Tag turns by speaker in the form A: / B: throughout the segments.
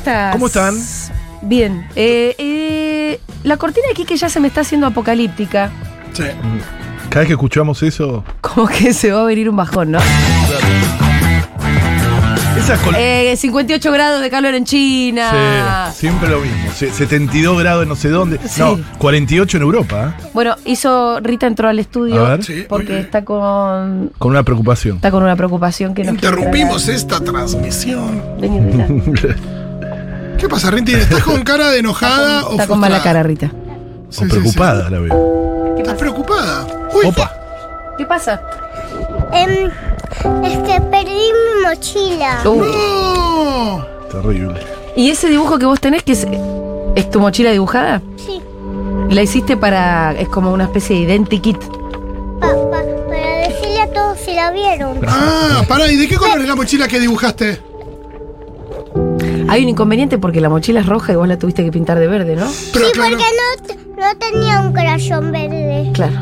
A: Estás?
B: ¿Cómo están?
A: Bien. Eh, eh, la cortina de Kike ya se me está haciendo apocalíptica.
B: Sí. Cada vez que escuchamos eso.
A: Como que se va a venir un bajón, ¿no?
B: Esas col-
A: Eh, 58 grados de calor en China.
B: Sí, siempre lo mismo. Se- 72 grados en no sé dónde.
A: Sí.
B: No, 48 en Europa. ¿eh?
A: Bueno, hizo. Rita entró al estudio
B: A ver.
C: Sí,
A: porque
C: oye.
A: está con.
B: Con una preocupación.
A: Está con una preocupación que no quiere
C: Interrumpimos esta transmisión.
A: Vení, Rita.
C: ¿Qué pasa, Rinti? ¿Estás con cara de enojada o
A: Está con mala cara,
C: frustrada?
A: Rita.
C: Sí,
B: o
C: sí,
B: preocupada la veo.
A: ¿Qué
C: ¿Estás
A: pasa?
C: preocupada? Uy,
B: Opa.
A: ¿Qué pasa?
D: Em, es que perdí mi mochila.
A: Uh,
C: ¡No!
B: Terrible.
A: ¿Y ese dibujo que vos tenés, que es, es tu mochila dibujada?
D: Sí,
A: La hiciste para. Es como una especie de identikit.
D: pa- pa- para decirle a todos si la vieron.
C: Ah, pará, ¿y de qué color es la mochila que dibujaste?
A: Hay un inconveniente porque la mochila es roja y vos la tuviste que pintar de verde, ¿no?
C: Pero
D: sí,
C: claro.
D: porque no, no tenía un crayón verde.
A: Claro.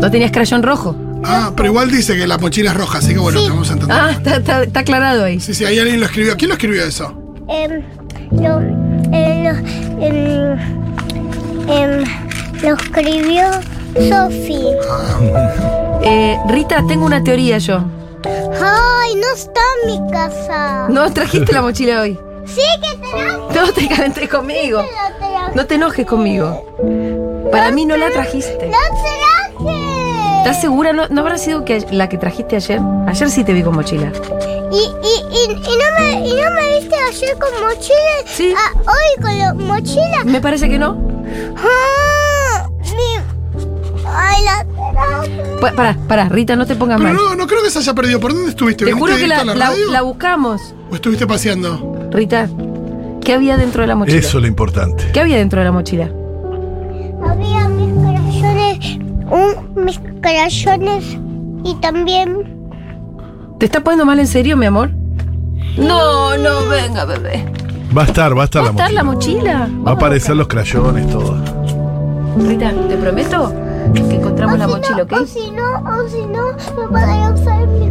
A: ¿No tenías crayón rojo?
C: Ah, pero igual dice que la mochila es roja, así que bueno,
D: Sí.
C: te vamos a entender.
A: Ah, está, está- está aclarado ahí.
C: Sí, sí, ahí alguien lo escribió. ¿Quién lo escribió eso?
D: Em, lo, em, lo, em, lo escribió Sofi.
A: Eh, Rita, tengo una teoría yo.
D: Ay, no está en mi casa.
A: No trajiste la mochila hoy.
D: Sí, que te la
A: No te calentés conmigo.
D: no te la-
A: No te enojes conmigo. Para mí no la trajiste.
D: no te traje.
A: ¿Estás segura? ¿No, no habrá sido que la que trajiste ayer? Ayer sí te vi con mochila.
D: Y, y, y, y no me, y no me viste ayer con mochila.
A: Sí.
D: Ah, hoy con la mochila.
A: Me parece que no.
D: Ah, mi- Ay, la.
A: Pa- Pará, pará, Rita, no te pongas
C: Pero
A: mal.
C: no, no creo que se haya perdido. ¿Por dónde estuviste?
A: Te
C: ¿Viniste
A: juro que la,
C: la
A: la buscamos.
C: ¿O estuviste paseando?
A: Rita, ¿qué había dentro de la mochila?
B: Eso es lo importante.
A: ¿Qué había dentro de la mochila?
D: Había mis crayones, un, mis crayones y también
A: ¿Te está poniendo mal en serio, mi amor? No, no, venga, bebé.
B: Va a estar, va a estar
A: ¿Va a
B: la
A: estar
B: mochila.
A: la mochila?
B: Va a aparecer los crayones, todo.
A: Rita, te prometo que encontramos la
D: si
A: mochila,
D: no,
A: ¿ok?
D: O si no, o si no, me podría usar mis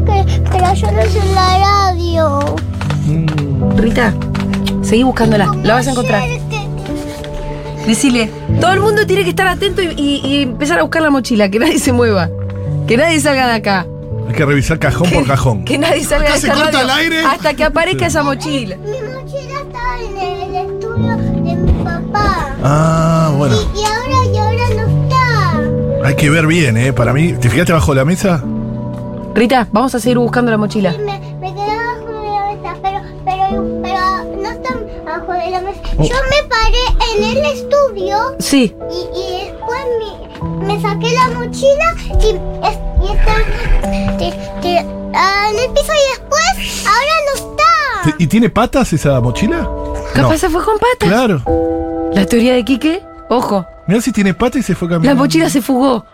A: Rita, seguí buscándola. La vas a encontrar. Decile, todo el mundo tiene que estar atento y, y- y empezar a buscar la mochila, que nadie se mueva. Que nadie salga de acá.
B: Hay que revisar cajón por cajón.
A: Que nadie salga
C: Acá
A: de
C: se
A: esta
C: corta
A: radio
C: el aire.
A: hasta que aparezca esa mochila.
D: Mi mochila estaba en el estudio de mi papá.
B: Ah, bueno.
D: Y, y ahora, y ahora no está.
B: Hay que ver bien, ¿eh? Para mí. ¿Te fijaste bajo la mesa?
A: Rita, vamos a seguir buscando la mochila.
D: Me,
B: Oh.
D: Yo me paré en el estudio
A: Sí,
D: y, y después me, me saqué la mochila y, es- y está ah, en el piso y después ahora no está.
B: ¿Y tiene patas esa mochila?
A: capaz
B: No.
A: se fue con patas.
B: Claro.
A: La teoría de Quique, ojo,
B: Mira si tiene patas y se fue
A: la
B: caminando.
A: mochila se fugó.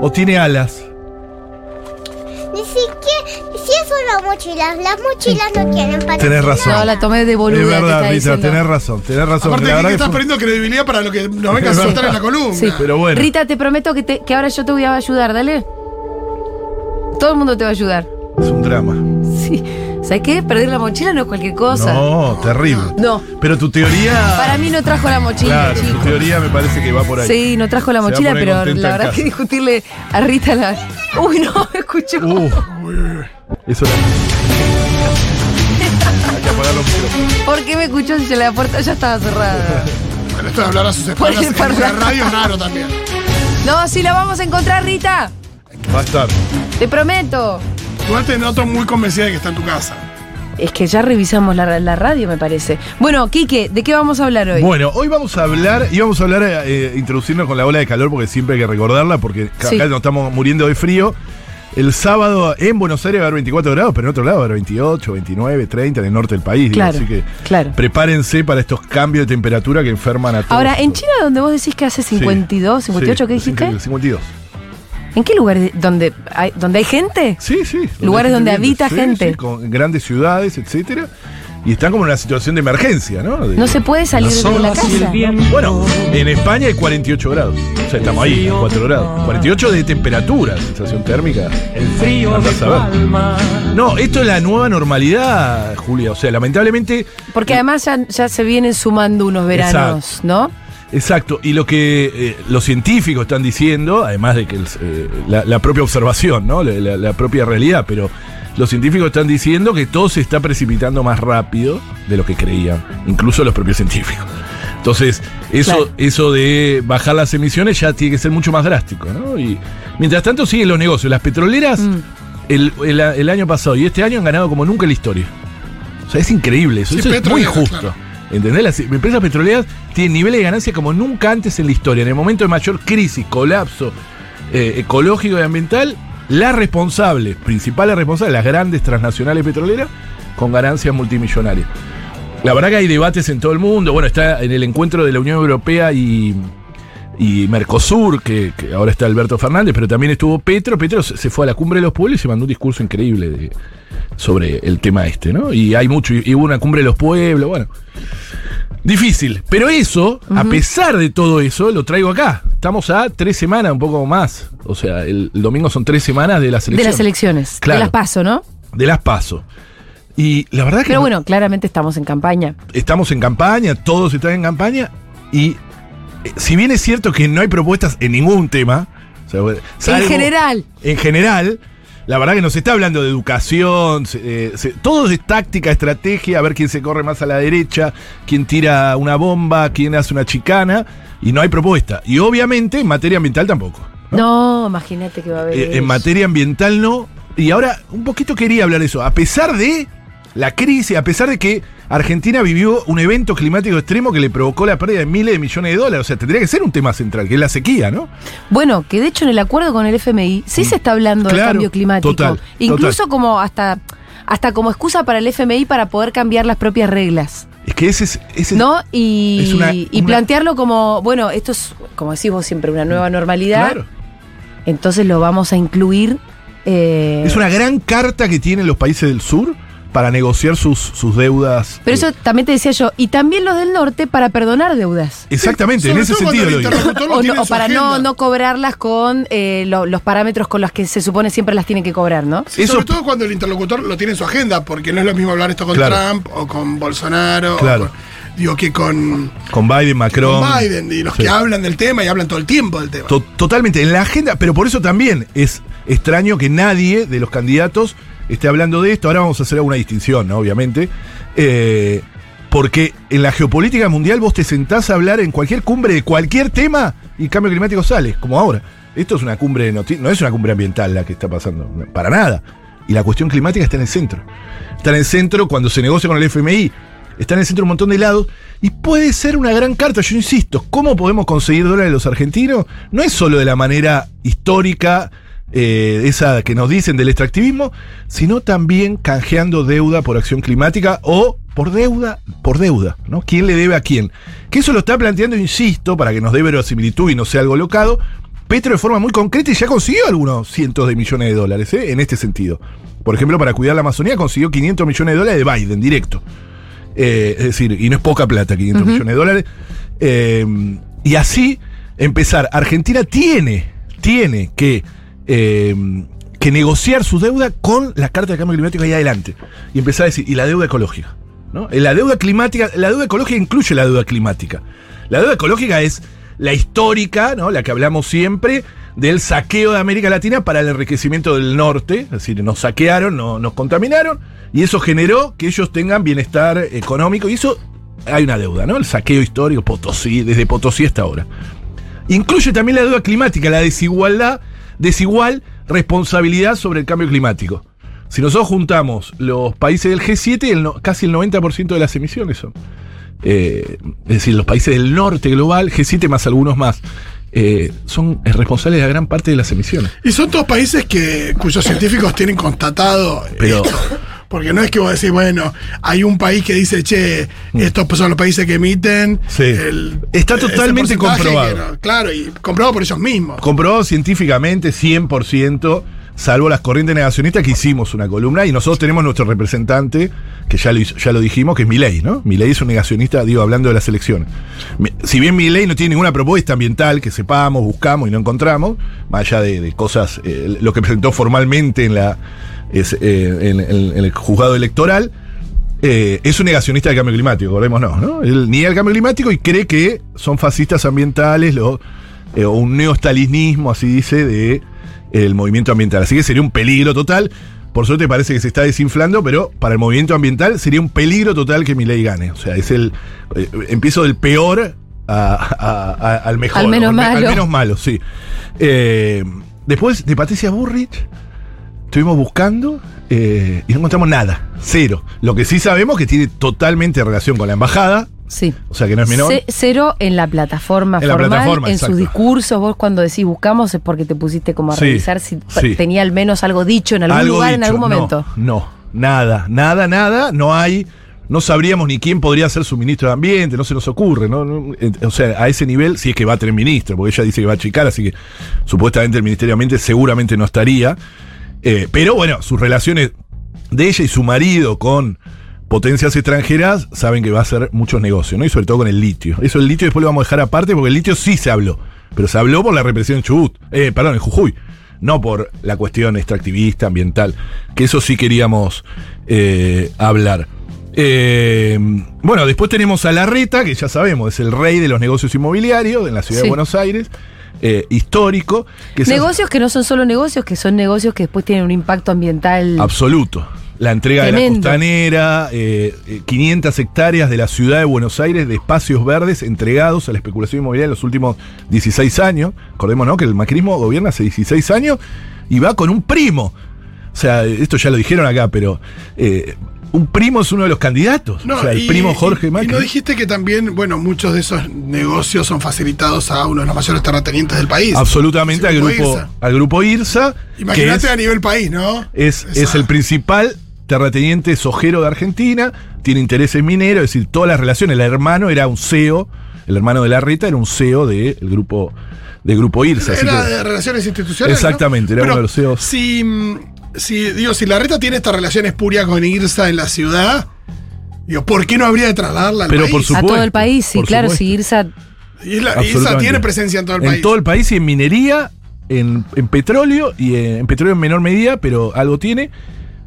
B: O tiene alas.
D: Ni siquiera, si es una mochila, las mochilas no tienen patas.
B: Tenés razón.
A: No, la tomé de boluda.
B: es verdad, Rita, tenés razón, tenés razón.
C: Aparte,
B: La
C: ¿qué
B: verdad que
C: estás
B: fue-
C: perdiendo credibilidad para lo que nos venga a soltar en la columna?
A: Sí.
B: Pero bueno.
A: Rita, te prometo que, te- que ahora yo te voy a ayudar, dale. Todo el mundo te va a ayudar.
B: Es un drama.
A: Sí. ¿Sabes qué? Perder la mochila no es cualquier cosa.
B: No, terrible.
A: No.
B: Pero tu teoría.
A: Para mí no trajo la mochila,
B: Claro, tu
A: chicos.
B: teoría me parece que va por ahí.
A: Sí, no trajo la mochila, pero la verdad
B: casa.
A: que discutirle a Rita la. Uy, no, me escuchó.
B: Uh, eso era. Hay que apagar los micrófonos.
A: ¿Por qué me escuchó si la puerta ya estaba cerrada?
C: Pero esto de hablar a sus
A: Por
C: espaldas en la radio es raro también.
A: No, sí la vamos a encontrar, Rita.
B: Va a estar.
A: Te prometo.
C: Igual te noto muy convencida de que está en tu casa.
A: Es que ya revisamos la, la radio, me parece. Bueno, Quique, ¿de qué vamos a hablar hoy?
B: Bueno, hoy vamos a hablar, y vamos a hablar, eh, introducirnos con la ola de calor, porque siempre hay que recordarla, porque
A: Sí.
B: acá nos estamos muriendo de frío. El sábado en Buenos Aires va a haber 24 grados, pero en otro lado va a haber 28, 29, 30 en el norte del país. digo,
A: Claro,
B: así que
A: claro.
B: prepárense para estos cambios de temperatura que enferman a todos.
A: Ahora, en China, donde vos decís que hace 52, 58,
B: Sí,
A: ¿qué dijiste?
B: increíble, 52.
A: ¿En qué lugares donde hay, donde hay gente?
B: Sí, sí.
A: Lugares donde
B: viviendo,
A: habita
B: sí,
A: gente.
B: sí, con grandes ciudades, etcétera. Y están como en una situación de emergencia, ¿no? De-
A: No se puede salir de la casa.
B: Bueno, en España hay 48 grados. O sea, estamos ahí, a 4 grados. 48 de temperatura, sensación térmica.
E: El frío.
B: No, esto es la nueva normalidad, Julia. O sea, lamentablemente,
A: Porque además ya, ya se vienen sumando unos veranos, ¿no?
B: Exacto. Y lo que eh, los científicos están diciendo, además de que el- eh, la, la propia observación, ¿no? La, la- la propia realidad, pero los científicos están diciendo que todo se está precipitando más rápido de lo que creían, incluso los propios científicos. Entonces, eso,
A: Claro.
B: eso de bajar las emisiones ya tiene que ser mucho más drástico, ¿no? Y mientras tanto siguen los negocios. Las petroleras,
A: Mm.
B: el, el- el año pasado y este año han ganado como nunca en la historia. O sea, es increíble eso.
C: Sí,
B: eso es muy justo.
C: claro.
B: ¿Entendés? Las empresas petroleras tienen niveles de ganancia como nunca antes en la historia. En el momento de mayor crisis, colapso eh, ecológico y ambiental, las responsables, principales responsables, las grandes transnacionales petroleras, con ganancias multimillonarias. La verdad que hay debates en todo el mundo. Bueno, está en el encuentro de la Unión Europea y, y Mercosur, que, que ahora está Alberto Fernández, pero también estuvo Petro. Petro se fue a la cumbre de los pueblos y se mandó un discurso increíble de- sobre el tema este, ¿no? Y hay mucho, y hubo una cumbre de los pueblos, bueno. Difícil, pero eso, a pesar de todo eso, lo traigo acá. Estamos a tres semanas, un poco más. O sea, el, el domingo son tres semanas de las
A: De
B: elecciones.
A: las elecciones.
B: Claro.
A: De las paso, ¿no?
B: De las paso. Y la verdad que
A: Pero
B: no-
A: bueno, claramente estamos en campaña.
B: estamos en campaña, todos están en campaña, y si bien es cierto que no hay propuestas en ningún tema, o sea,
A: En general.
B: en general, la verdad que nos está hablando de educación, eh, se- todo es táctica, estrategia, a ver quién se corre más a la derecha, quién tira una bomba, quién hace una chicana, y no hay propuesta. Y obviamente en materia ambiental tampoco.
A: No, imagínate que va a haber.
B: Eh, en materia ambiental no. Y ahora un poquito quería hablar de eso. A pesar de la crisis, a pesar de que Argentina vivió un evento climático extremo que le provocó la pérdida de miles de millones de dólares. O sea, tendría que ser un tema central, que es la sequía, ¿no?
A: Bueno, que de hecho en el acuerdo con el FMI sí se está hablando del
B: Mm. Claro,
A: cambio climático.
B: total,
A: Incluso
B: total.
A: como hasta, hasta como excusa para el FMI para poder cambiar las propias reglas.
B: Es que ese es. ese-
A: ¿No? Y,
B: es una-
A: y
B: una-
A: plantearlo como, bueno, esto es, como decís vos siempre, una nueva normalidad.
B: Claro.
A: Entonces lo vamos a incluir. eh,
B: Es una gran carta que tienen los países del sur para negociar sus, sus deudas.
A: Pero
B: Eh,
A: eso también te decía yo, y también los del norte para perdonar deudas.
B: Exactamente, en ese sentido
C: el
B: lo digo.
C: interlocutor lo
A: O,
C: tiene
A: no- o para no,
C: agenda.
A: no cobrarlas con eh, lo- los parámetros con los que se supone siempre las tienen que cobrar, ¿no?
C: Sí,
B: Eso-
C: sobre todo cuando el interlocutor lo tiene en su agenda, porque no es lo mismo hablar esto con
B: Claro.
C: Trump o con Bolsonaro. o
B: Claro.
C: con- digo que con,
B: Con Biden, Macron.
C: con Biden y los
B: Sí.
C: que hablan del tema y hablan todo el tiempo del tema.
B: To- totalmente, en la agenda, pero por eso también es extraño que nadie de los candidatos esté hablando de esto. Ahora vamos a hacer alguna distinción, obviamente. Eh, porque en la geopolítica mundial vos te sentás a hablar en cualquier cumbre de cualquier tema y cambio climático sale, como ahora. Esto es una cumbre no es una cumbre ambiental la que está pasando, para nada. Y la cuestión climática está en el centro. Está en el centro cuando se negocia con el FMI. Está en el centro un montón de lados. Y puede ser una gran carta, yo insisto. ¿Cómo podemos conseguir dólares los argentinos? No es solo de la manera histórica, eh, esa que nos dicen del extractivismo, sino también canjeando deuda por acción climática o por deuda, por deuda, ¿no? ¿Quién le debe a quién? Que eso lo está planteando, insisto, para que nos dé verosimilitud y no sea algo locado, Petro de forma muy concreta y ya consiguió algunos cientos de millones de dólares ¿eh? en este sentido. Por ejemplo, para cuidar la Amazonía consiguió 500 millones de dólares de Biden, directo. Eh, es decir, y no es poca plata, 500 millones de dólares. Eh, y así empezar. Argentina tiene, tiene que, eh, que negociar su deuda con las cartas de cambio climático ahí adelante. Y empezar a decir, y la deuda ecológica. ¿no? Eh, La deuda climática, la deuda ecológica incluye la deuda climática. La deuda ecológica es la histórica, ¿no? la que hablamos siempre, del saqueo de América Latina para el enriquecimiento del norte, es decir, nos saquearon, no- nos contaminaron, y eso generó que ellos tengan bienestar económico, y eso hay una deuda, ¿no? El saqueo histórico, Potosí, desde Potosí hasta ahora. Incluye también la deuda climática, la desigualdad, desigual responsabilidad sobre el cambio climático. Si nosotros juntamos los países del G7, el no- casi el 90% de las emisiones son. Eh, es decir, los países del norte global, G7 más algunos más. eh, son responsables de la gran parte de las emisiones.
C: Y son todos países que, cuyos científicos tienen constatado
B: Pero-
C: esto. Porque no es que vos decís, bueno, hay un país que dice, che, estos son los países que emiten.
B: Mm. Sí.
C: el-
B: Está totalmente comprobado.
C: no- claro, y comprobado por ellos mismos.
B: Comprobado científicamente 100%, salvo las corrientes negacionistas que hicimos una columna y nosotros tenemos nuestro representante, que ya lo, hizo- ya lo dijimos, que es Milei, ¿no? Milei es un negacionista, digo, hablando de las elecciones. Si bien Milei no tiene ninguna propuesta ambiental que sepamos, buscamos y no encontramos, más allá de, de cosas, eh, lo que presentó formalmente en, la, es, eh, en- en- en el juzgado electoral, eh, es un negacionista del cambio climático, acordémonos, ¿no? Él niega el cambio climático y cree que son fascistas ambientales lo- eh, o un neostalinismo, así dice, de el movimiento ambiental. Así que sería un peligro total. Por suerte parece que se está desinflando, pero para el movimiento ambiental sería un peligro total que mi ley gane. O sea, es el. eh, empiezo del peor a- a- a- al mejor.
A: Al menos
B: o
A: malo.
B: Al menos malo, sí. Eh, después de Patricia Burrich, estuvimos buscando eh, y no encontramos nada. Cero. Lo que sí sabemos que tiene totalmente relación con la embajada.
A: Sí.
B: O sea que no es menor.
A: Ce- cero en la plataforma
B: En la
A: formal,
B: plataforma,
A: en
B: exacto.
A: sus discursos, vos cuando decís buscamos es porque te pusiste como a
B: Sí,
A: revisar si
B: sí.
A: tenía al menos algo dicho en algún
B: Algo
A: lugar en algún momento.
B: No, nada, nada, nada. No hay. No sabríamos ni quién podría ser su ministro de Ambiente, no se nos ocurre, ¿no? No, eh, O sea, a ese nivel, si es que va a tener ministro, porque ella dice que va a achicar, así que supuestamente el Ministerio de Ambiente seguramente no estaría. Eh, pero bueno, sus relaciones de ella y su marido con potencias extranjeras saben que va a hacer muchos negocios, ¿no? Y sobre todo con el litio. Eso el litio después lo vamos a dejar aparte porque el litio sí se habló, pero se habló por la represión en Chubut, eh, perdón, en Jujuy, no por la cuestión extractivista, ambiental, que eso sí queríamos eh, hablar. Eh, bueno, después tenemos a Larreta, que ya sabemos, es el rey de los negocios inmobiliarios en la ciudad
A: Sí.
B: de Buenos Aires, eh, histórico. Que hace-
A: Negocios que no son solo negocios, que son negocios que después tienen un impacto ambiental.
B: Absoluto. La entrega de la costanera, eh, eh, 500 hectáreas de la ciudad de Buenos Aires de espacios verdes entregados a la especulación inmobiliaria en los últimos 16 años. Recordémonos que el macrismo gobierna hace 16 años y va con un primo. O sea, esto ya lo dijeron acá, pero eh, un primo es uno de los candidatos.
C: No,
B: o sea, el
C: y-
B: primo Jorge Macri.
C: Y no dijiste que también, bueno, muchos de esos negocios son facilitados a uno de los mayores terratenientes del país.
B: Absolutamente al grupo,
C: IRSA.
B: al grupo IRSA.
C: Imagínate a nivel país, ¿no?
B: Es,
C: Esa-
B: es el principal terrateniente sojero de Argentina, tiene intereses mineros, es decir, todas las relaciones. El hermano era un CEO, el hermano de Larreta era un CEO del grupo, del grupo IRSA.
C: Era
B: que-
C: de relaciones institucionales. ¿no?
B: Exactamente, era
C: Pero
B: uno de los CEOs.
C: Si, mm, si, digo, si la reta tiene esta relación espuria con IRSA en la ciudad, digo, ¿por qué no habría de trasladarla al
B: Pero
C: país?
B: por
A: a
B: supuesto,
A: todo el país, sí, claro,
B: supuesto.
A: si Irsa
C: Y la- IRSA tiene presencia en todo el
B: en
C: país.
B: todo el país y en minería, en, en petróleo y en, en petróleo en menor medida, pero algo tiene.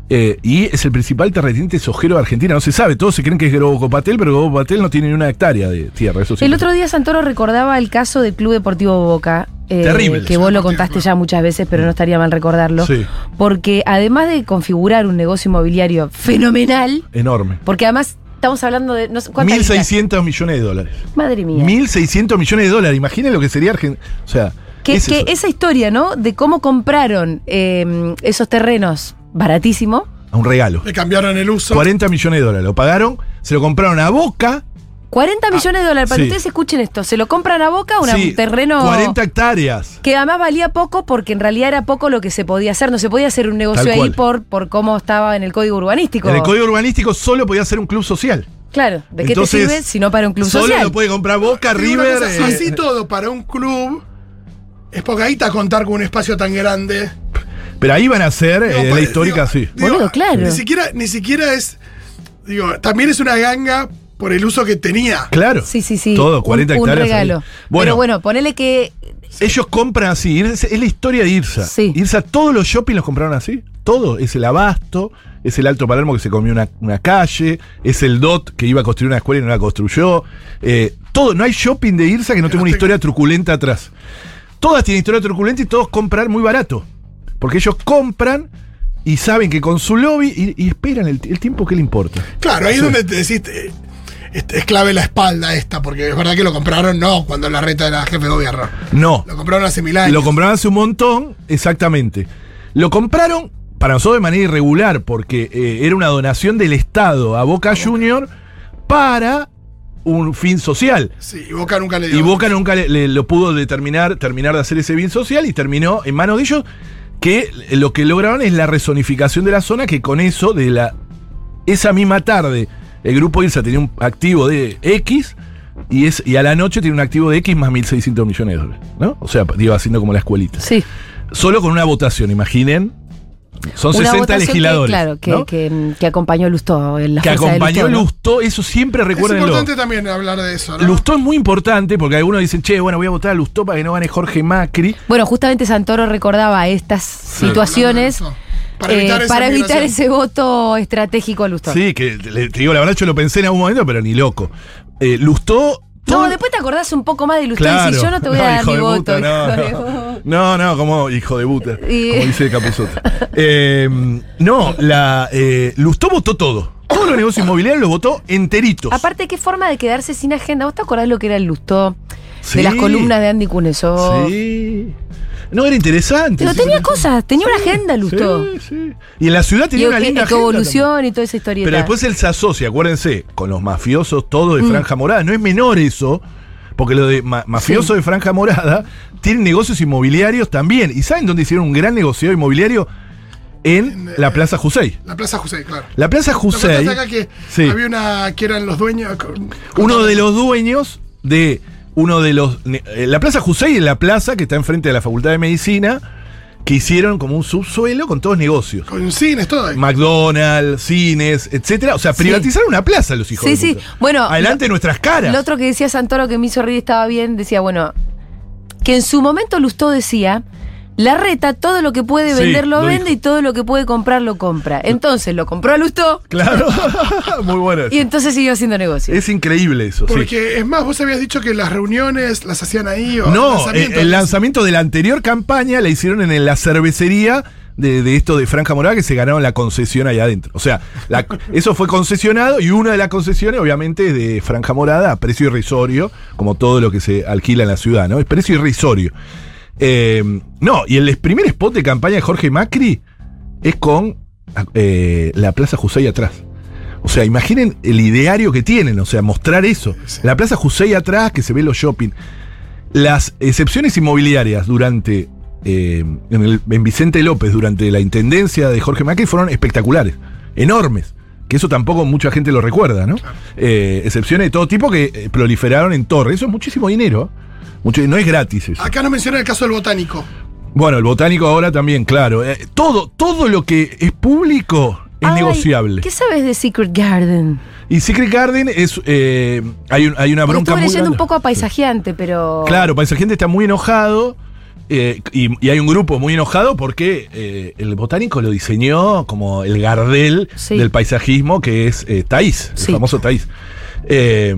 B: Eh, y es el principal terrateniente sojero de Argentina. No se sabe, todos se creen que es Grobo Copatel, pero Grobo Copatel no tiene ni una hectárea de tierra. Eso sí.
A: El otro día Santoro recordaba el caso del Club Deportivo Boca. eh,
B: Terrible.
A: Que vos lo contaste ya muchas veces, pero no estaría mal recordarlo.
B: Sí.
A: Porque además de configurar un negocio inmobiliario fenomenal,
B: Enorme.
A: porque además estamos hablando de. No sé, ¿cuántas listas?
B: 1.600 millones de dólares.
A: Madre mía.
B: 1.600 millones de dólares. Imaginen lo que sería Argentina. O sea,
A: Que,
B: es
A: que esa historia, ¿no? De cómo compraron eh, esos terrenos baratísimo.
B: A un regalo.
C: Le cambiaron el uso.
B: 40 millones de dólares. Lo pagaron, se lo compraron a Boca.
A: 40 millones de dólares. Para
B: sí.
A: que ustedes escuchen esto. Se lo compran a Boca, una-
B: Sí,
A: un terreno.
B: 40 hectáreas.
A: Que además valía poco porque en realidad era poco lo que se podía hacer. No se podía hacer un negocio ahí por, por cómo estaba en el código urbanístico.
B: En el código urbanístico solo podía ser un club social.
A: Claro, ¿de qué
B: Entonces,
A: te sirve si no para un club
B: solo
A: social?
B: lo puede comprar Boca,
C: una
B: River.
C: cosa,
B: eh,
C: así todo para un club es pocaíta contar con un espacio tan grande.
B: Pero ahí van a ser, eh,
C: Digo,
B: la histórica,
C: digo,
B: sí.
C: digo,
A: Boludo, claro.
C: Ni siquiera, ni siquiera es. Digo, también es una ganga por el uso que tenía.
B: Claro.
A: Sí, sí, sí.
B: Todo, 40
A: un, un
B: hectáreas.
A: regalo.
B: Bueno,
A: Pero bueno, ponele que.
B: ellos compran así. Es, la historia de Irsa.
A: Sí.
B: Irsa, todos los shopping los compraron así. Todo. Es el abasto, es el Alto Palermo que se comió una, una calle, es el DOT que iba a construir una escuela y no la construyó. Eh, todo. No hay shopping de Irsa que no tenga una historia truculenta atrás. Todas tienen historia truculenta y todos compran muy barato. Porque ellos compran y saben que con su lobby y, y esperan el, el tiempo que le importa.
C: Claro, ahí es donde te decís. eh, es, clave la espalda esta, porque es verdad que lo compraron no cuando la reta era jefe de gobierno.
B: No.
C: Lo compraron hace mil años.
B: Lo compraron hace un montón, exactamente. Lo compraron para nosotros de manera irregular, porque eh, era una donación del Estado a Boca Junior para un fin social.
C: Sí, y Boca nunca le dio.
B: Y Boca nunca le, le- lo pudo determinar, terminar de hacer ese bien social y terminó en manos de ellos que lo que lograron es la resonificación de la zona que con eso de la esa misma tarde el grupo IRSA tenía un activo de X y, es, y a la noche tiene un activo de X más 1.600 millones de dólares. ¿no? O sea, iba haciendo como la escuelita.
A: Sí.
B: Solo con una votación, imaginen. Son
A: Una
B: 60
A: votación que,
B: legisladores.
A: claro, que,
B: ¿no?
A: que, que acompañó Lustó en la
B: que
A: de
B: acompañó
A: Lustó, ¿no?
B: Lustó, eso siempre
C: Es
B: recuérdenlo.
C: importante también hablar de eso, ¿no?
B: Lustó es muy importante porque algunos dicen, che, bueno, voy a votar a Lustó para que no gane Jorge Macri.
A: Bueno, justamente Santoro recordaba estas situaciones
C: eso.
A: para evitar, para ese voto estratégico a Lustó.
B: Sí, que le- te digo, la verdad yo lo pensé en algún momento, pero ni loco. Eh, Lustó.
A: No, después te acordás un poco más de Lustó
B: Claro.
A: y yo no te voy a dar mi voto. de-
B: no, no, no, como hijo de puta,
A: Y-
B: como dice Capuzotto. Eh, no, la eh, Lustó votó todo. Todos los negocios inmobiliarios los votó enteritos.
A: Aparte, qué forma de quedarse sin agenda. ¿Vos te acordás lo que era el Lustó?
B: Sí.
A: De las columnas de Andy Cuneso.
B: Sí. No, era interesante.
A: Pero
B: sí,
A: tenía cosas, tenía una agenda, Lustó.
B: Sí, sí. Y en la ciudad tenía
A: Y
B: una
A: que-
B: linda
A: que
B: agenda
A: evolución y toda esa historieta.
B: Pero después él se asocia, acuérdense, con los mafiosos todos de
A: Mm.
B: Franja Morada. No es menor eso, porque lo de ma- mafiosos
A: Sí.
B: de Franja Morada tienen negocios inmobiliarios también. ¿Y saben dónde hicieron un gran negocio inmobiliario? En la Plaza Jusey.
C: La Plaza José, claro.
B: La Plaza
C: ¿Te
B: Jusey,
C: acordás acá que
B: Sí.
C: había una que eran los dueños? con-
B: uno de los dueños de uno de los... eh, La Plaza Jusey es la plaza que está enfrente de la Facultad de Medicina, que hicieron como un subsuelo con todos negocios.
C: Con cines, todo. ahí.
B: McDonald's, cines, etcétera. O sea,
A: Sí.
B: privatizaron una plaza los hijos
A: Sí,
B: de
A: sí.
B: puta.
A: Bueno,
B: Adelante de nuestras caras.
A: Lo otro que decía Santoro que me hizo reír estaba bien, decía, bueno, que en su momento Lustó decía, la reta todo lo que puede
B: Sí,
A: vender lo,
B: lo
A: vende
B: dijo.
A: y todo lo que puede comprar lo compra. Entonces lo compró a Lustó
B: Claro. Muy bueno. eso.
A: y entonces siguió haciendo negocio.
B: Es increíble eso, sí.
C: Porque es más, vos habías dicho que las reuniones las hacían ahí. O
B: No, eh,
C: lanzamientos.
B: el lanzamiento de la anterior campaña la hicieron en la cervecería de, de esto de Franja Morada que se ganaron la concesión allá adentro. O sea, la- eso fue concesionado y una de las concesiones, obviamente, es de Franja Morada a precio irrisorio, como todo lo que se alquila en la ciudad, ¿no? Es precio irrisorio. Eh, no, y el primer spot de campaña de Jorge Macri es con eh, la Plaza Jusey atrás. O sea, imaginen el ideario que tienen, o sea, mostrar eso. La Plaza Jusey atrás, que se ve los shopping. Las excepciones inmobiliarias durante. eh, en, el- en Vicente López, durante la intendencia de Jorge Macri, fueron espectaculares, enormes. Que eso tampoco mucha gente lo recuerda, ¿no? Eh, excepciones de todo tipo que eh, proliferaron en torre. Eso es muchísimo dinero. Mucho, no es gratis eso.
C: Acá no menciona el caso del botánico.
B: Bueno, el botánico ahora también, claro. Eh, todo, todo lo que es público es
A: Ay,
B: negociable.
A: ¿Qué sabes de Secret Garden?
B: Y Secret Garden es. eh, hay, un- hay una bronca
A: estuve
B: muy
A: leyendo un poco a paisajeante, pero.
B: Claro, Paisajiente está muy enojado. eh, y, y hay un grupo muy enojado porque eh, el botánico lo diseñó como el Gardel
A: Sí.
B: del paisajismo, que es eh, Taís,
A: Sí.
B: el famoso Taís. Eh,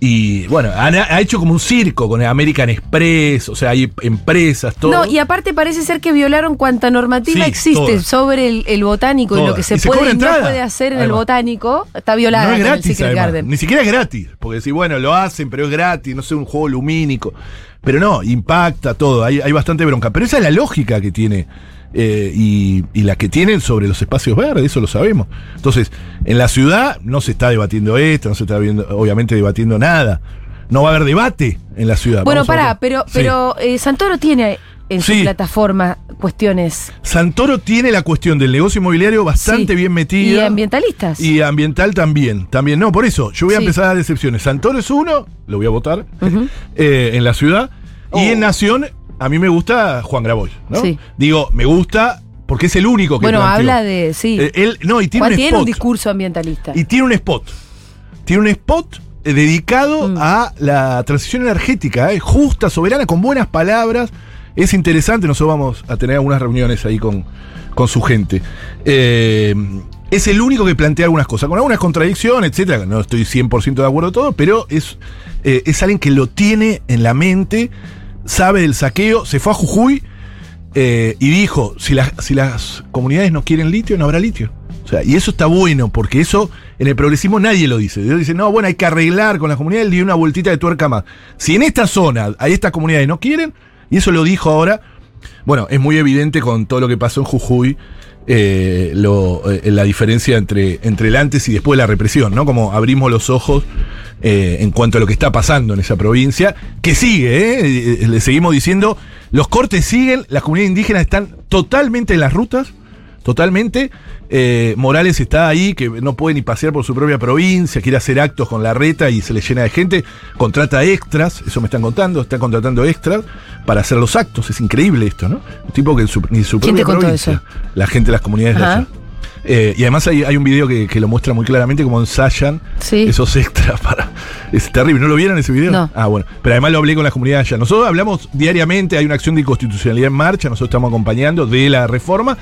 B: y bueno, han- ha hecho como un circo con el American Express, o sea, hay empresas, todo.
A: No, y aparte parece ser que violaron cuanta normativa
B: Sí,
A: existe
B: todas.
A: sobre el, el botánico y lo
B: Todas.
A: que se puede y no puede hacer en el botánico. Está violada
B: No es gratis.
A: Garden.
B: Ni siquiera es gratis. Porque si, bueno, lo hacen, pero es gratis, no sé, un juego lumínico. Pero no, impacta todo. Hay, hay bastante bronca. Pero esa es la lógica que tiene. Eh, y, y la que tienen sobre los espacios verdes, eso lo sabemos. Entonces, en la ciudad no se está debatiendo esto, no se está viendo, obviamente debatiendo nada. No va a haber debate en la ciudad.
A: Bueno,
B: Vamos
A: pará, pero,
B: Sí.
A: pero eh, Santoro tiene en su plataforma cuestiones
B: Santoro tiene la cuestión del negocio inmobiliario bastante
A: Sí.
B: bien
A: y
B: metida.
A: ambientalistas.
B: Y ambiental también. También, no, por eso. Yo voy a
A: Sí.
B: empezar a dar excepciones. Santoro es uno, lo voy a votar, eh, en la ciudad.
A: Oh.
B: Y en Nación, a mí me gusta Juan Graboy, ¿no?
A: Sí.
B: Digo, me gusta porque es el único que
A: bueno,
B: planteó.
A: habla de. Sí.
B: Eh, él, no, y tiene
A: Juan
B: un
A: tiene
B: spot.
A: un discurso ambientalista.
B: y tiene un spot. Tiene un spot eh, dedicado
A: Mm.
B: a la transición energética, eh, justa, soberana, con buenas palabras. Es interesante, nosotros vamos a tener algunas reuniones ahí con, con su gente. Eh, es el único que plantea algunas cosas, con algunas contradicciones, etcétera. No estoy 100% de acuerdo todo, pero es, es alguien que lo tiene en la mente, sabe del saqueo, se fue a Jujuy eh, y dijo, si, las- si las comunidades no quieren litio, no habrá litio. O sea, y eso está bueno, porque eso en el progresismo nadie lo dice. Ellos dicen, no, bueno, hay que arreglar con las comunidades, dio una vueltita de tuerca más. Si en esta zona hay estas comunidades no quieren, y eso lo dijo ahora, bueno, es muy evidente con todo lo que pasó en Jujuy, eh, eh, la diferencia entre, entre el antes y después de la represión, ¿no? Como abrimos los ojos eh, en cuanto a lo que está pasando en esa provincia, que sigue, ¿eh? Eh, le seguimos diciendo, los cortes siguen, las comunidades indígenas están totalmente en las rutas, totalmente. Eh, Morales está ahí, que no puede ni pasear por su propia provincia, quiere hacer actos con la reta y se le llena de gente, contrata extras, eso me están contando, está contratando extras para hacer los actos, es increíble esto, ¿no? Un tipo que en su, ni su
A: ¿Quién
B: propia
A: contó
B: provincia,
A: eso?
B: la gente de las comunidades de
A: Ajá.
B: allá. Eh, y además hay, hay un video que, que lo muestra muy claramente cómo ensayan
A: Sí.
B: esos extras para. Es terrible, ¿no lo vieron ese video?
A: No.
B: Ah, bueno. Pero además lo hablé con las comunidades allá. Nosotros hablamos diariamente, hay una acción de inconstitucionalidad en marcha, nosotros estamos acompañando de la reforma,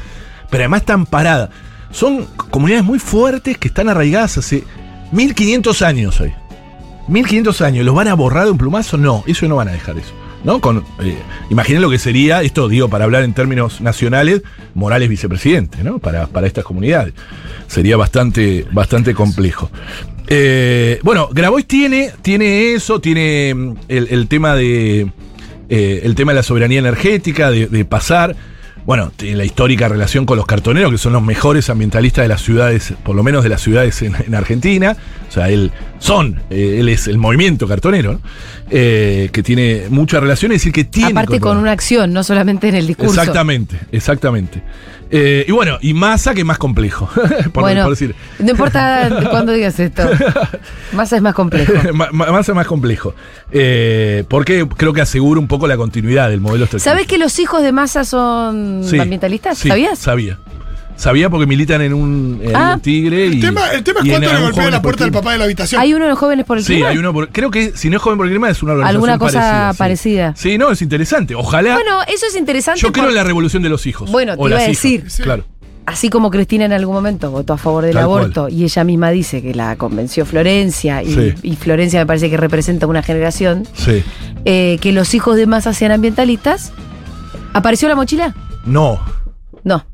B: pero además están paradas. Son comunidades muy fuertes que están arraigadas hace 1500 años hoy. 1500 años. ¿Los van a borrar de un plumazo? No, eso no van a dejar eso. ¿No? Con, eh, imaginen lo que sería, esto digo, para hablar en términos nacionales, Morales vicepresidente, ¿no? Para, para estas comunidades. Sería bastante, bastante complejo. Eh, bueno, Grabois tiene, tiene eso, tiene mm, el, tema de. eh, el tema de la soberanía energética, de pasar. Bueno, tiene la histórica relación con los cartoneros, que son los mejores ambientalistas de las ciudades, por lo menos de las ciudades en, en Argentina. O sea, él son, eh, él es el movimiento cartonero, ¿no? Eh, que tiene mucha relación, es decir, que tiene.
A: Aparte con una acción, no solamente en el discurso.
B: Exactamente, exactamente. Eh, y bueno, y Massa que es más complejo. por,
A: bueno,
B: por decir.
A: no importa cuándo digas esto. Massa es más complejo.
B: Ma- ma- Massa es más complejo. Eh, porque creo que asegura un poco la continuidad del modelo extractivo.
A: ¿Sabes que los hijos de Massa son
B: Sí,
A: ambientalistas?
B: sí,
A: ¿Sabías?
B: Sabía. Sabía porque militan en un, en
A: Ah.
B: un tigre y.
C: El tema, el tema es
B: y
C: cuánto le golpea la puerta del
B: por
C: papá de la habitación.
A: Hay uno de los jóvenes por el
B: Sí,
A: clima?
B: hay uno por, creo que si no es joven por el clima es una organización
A: Alguna cosa
B: parecida, sí.
A: parecida.
B: Sí, no, es interesante. Ojalá.
A: Bueno, eso es interesante.
B: yo creo en la revolución de los hijos.
A: Bueno, te iba a decir.
C: Sí.
B: Claro.
A: Así como Cristina en algún momento votó a favor del
B: Tal
A: aborto y ella misma dice que la convenció Florencia y,
B: Sí.
A: y Florencia me parece que representa una generación,
B: Sí.
A: eh, que los hijos de Massa sean ambientalistas. ¿Apareció la mochila?
B: No.
A: No.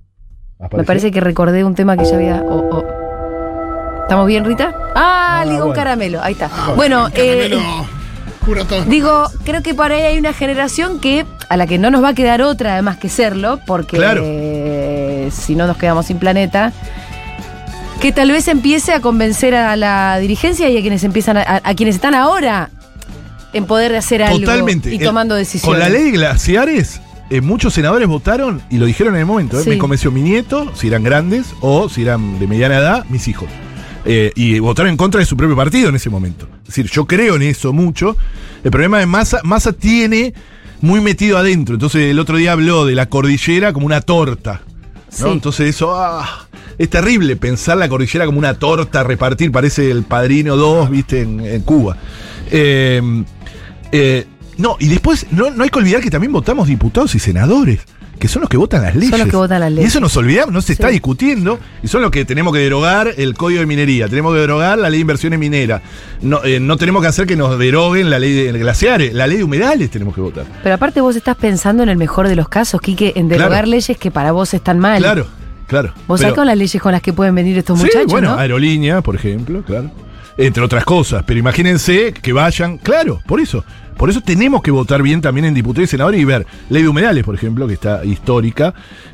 A: Me parece que recordé un tema que ya había. oh, oh. ¿Estamos bien, Rita? Ah,
B: Ah,
A: digo un
B: bueno.
A: caramelo. Ahí está. bueno,
C: El caramelo
A: eh, digo, creo que por ahí hay una generación que a la que no nos va a quedar otra además que serlo, porque
B: Claro.
A: eh, si no nos quedamos sin planeta. Que tal vez empiece a convencer a la dirigencia y a quienes empiezan a, a- a quienes están ahora en poder hacer algo
B: Totalmente.
A: y
B: El-
A: tomando decisiones.
B: Con la ley de glaciares, eh, muchos senadores votaron y lo dijeron en el momento. ¿eh?
A: Sí.
B: Me convenció mi nieto, si eran grandes o si eran de mediana edad, mis hijos. Eh, y votaron en contra de su propio partido en ese momento. Es decir, yo creo en eso mucho. El problema de Massa, Massa tiene muy metido adentro. Entonces el otro día habló de la cordillera como una torta. ¿no?
A: Sí.
B: Entonces eso ah, es terrible pensar la cordillera como una torta a repartir. Parece el padrino 2, viste, en, en Cuba. Eh, eh, no, y después no, no hay que olvidar que también votamos diputados y senadores, que son los que votan las leyes.
A: los que votan las
B: Y
A: leyes.
B: eso nos olvidamos, no se está discutiendo, y son los que tenemos que derogar el código de minería, tenemos que derogar la ley de inversiones mineras, no, eh, no tenemos que hacer que nos deroguen la ley de glaciares, la ley de humedales tenemos que votar.
A: Pero aparte vos estás pensando en el mejor de los casos, Quique, en derogar
B: Claro.
A: leyes que para vos están mal.
B: Claro, claro.
A: Vos con las leyes con las que pueden venir estos
B: Sí,
A: muchachos,
B: bueno,
A: ¿no?
B: aerolínea, por ejemplo, claro. Entre otras cosas. Pero imagínense que vayan, claro, por eso. Por eso tenemos que votar bien también en diputados y senadores y ver. Ley de humedales, por ejemplo, que está histórica,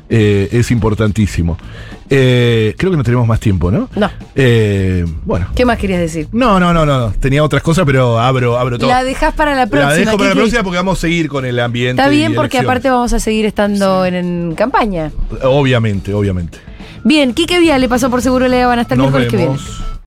B: eh, es importantísimo. Eh, creo que no tenemos más tiempo, ¿no?
A: No.
B: Eh, bueno.
A: ¿Qué más querías decir?
B: No, no, no, no. Tenía otras cosas, pero abro, abro todo.
A: La dejás para la próxima.
B: La dejo para la próxima porque vamos a seguir con el ambiente.
A: Está bien porque aparte vamos a seguir estando en, en campaña.
B: Obviamente, obviamente.
A: Bien, Quique Viale pasó por Seguro Le van hasta el
B: Nos
A: miércoles que viene.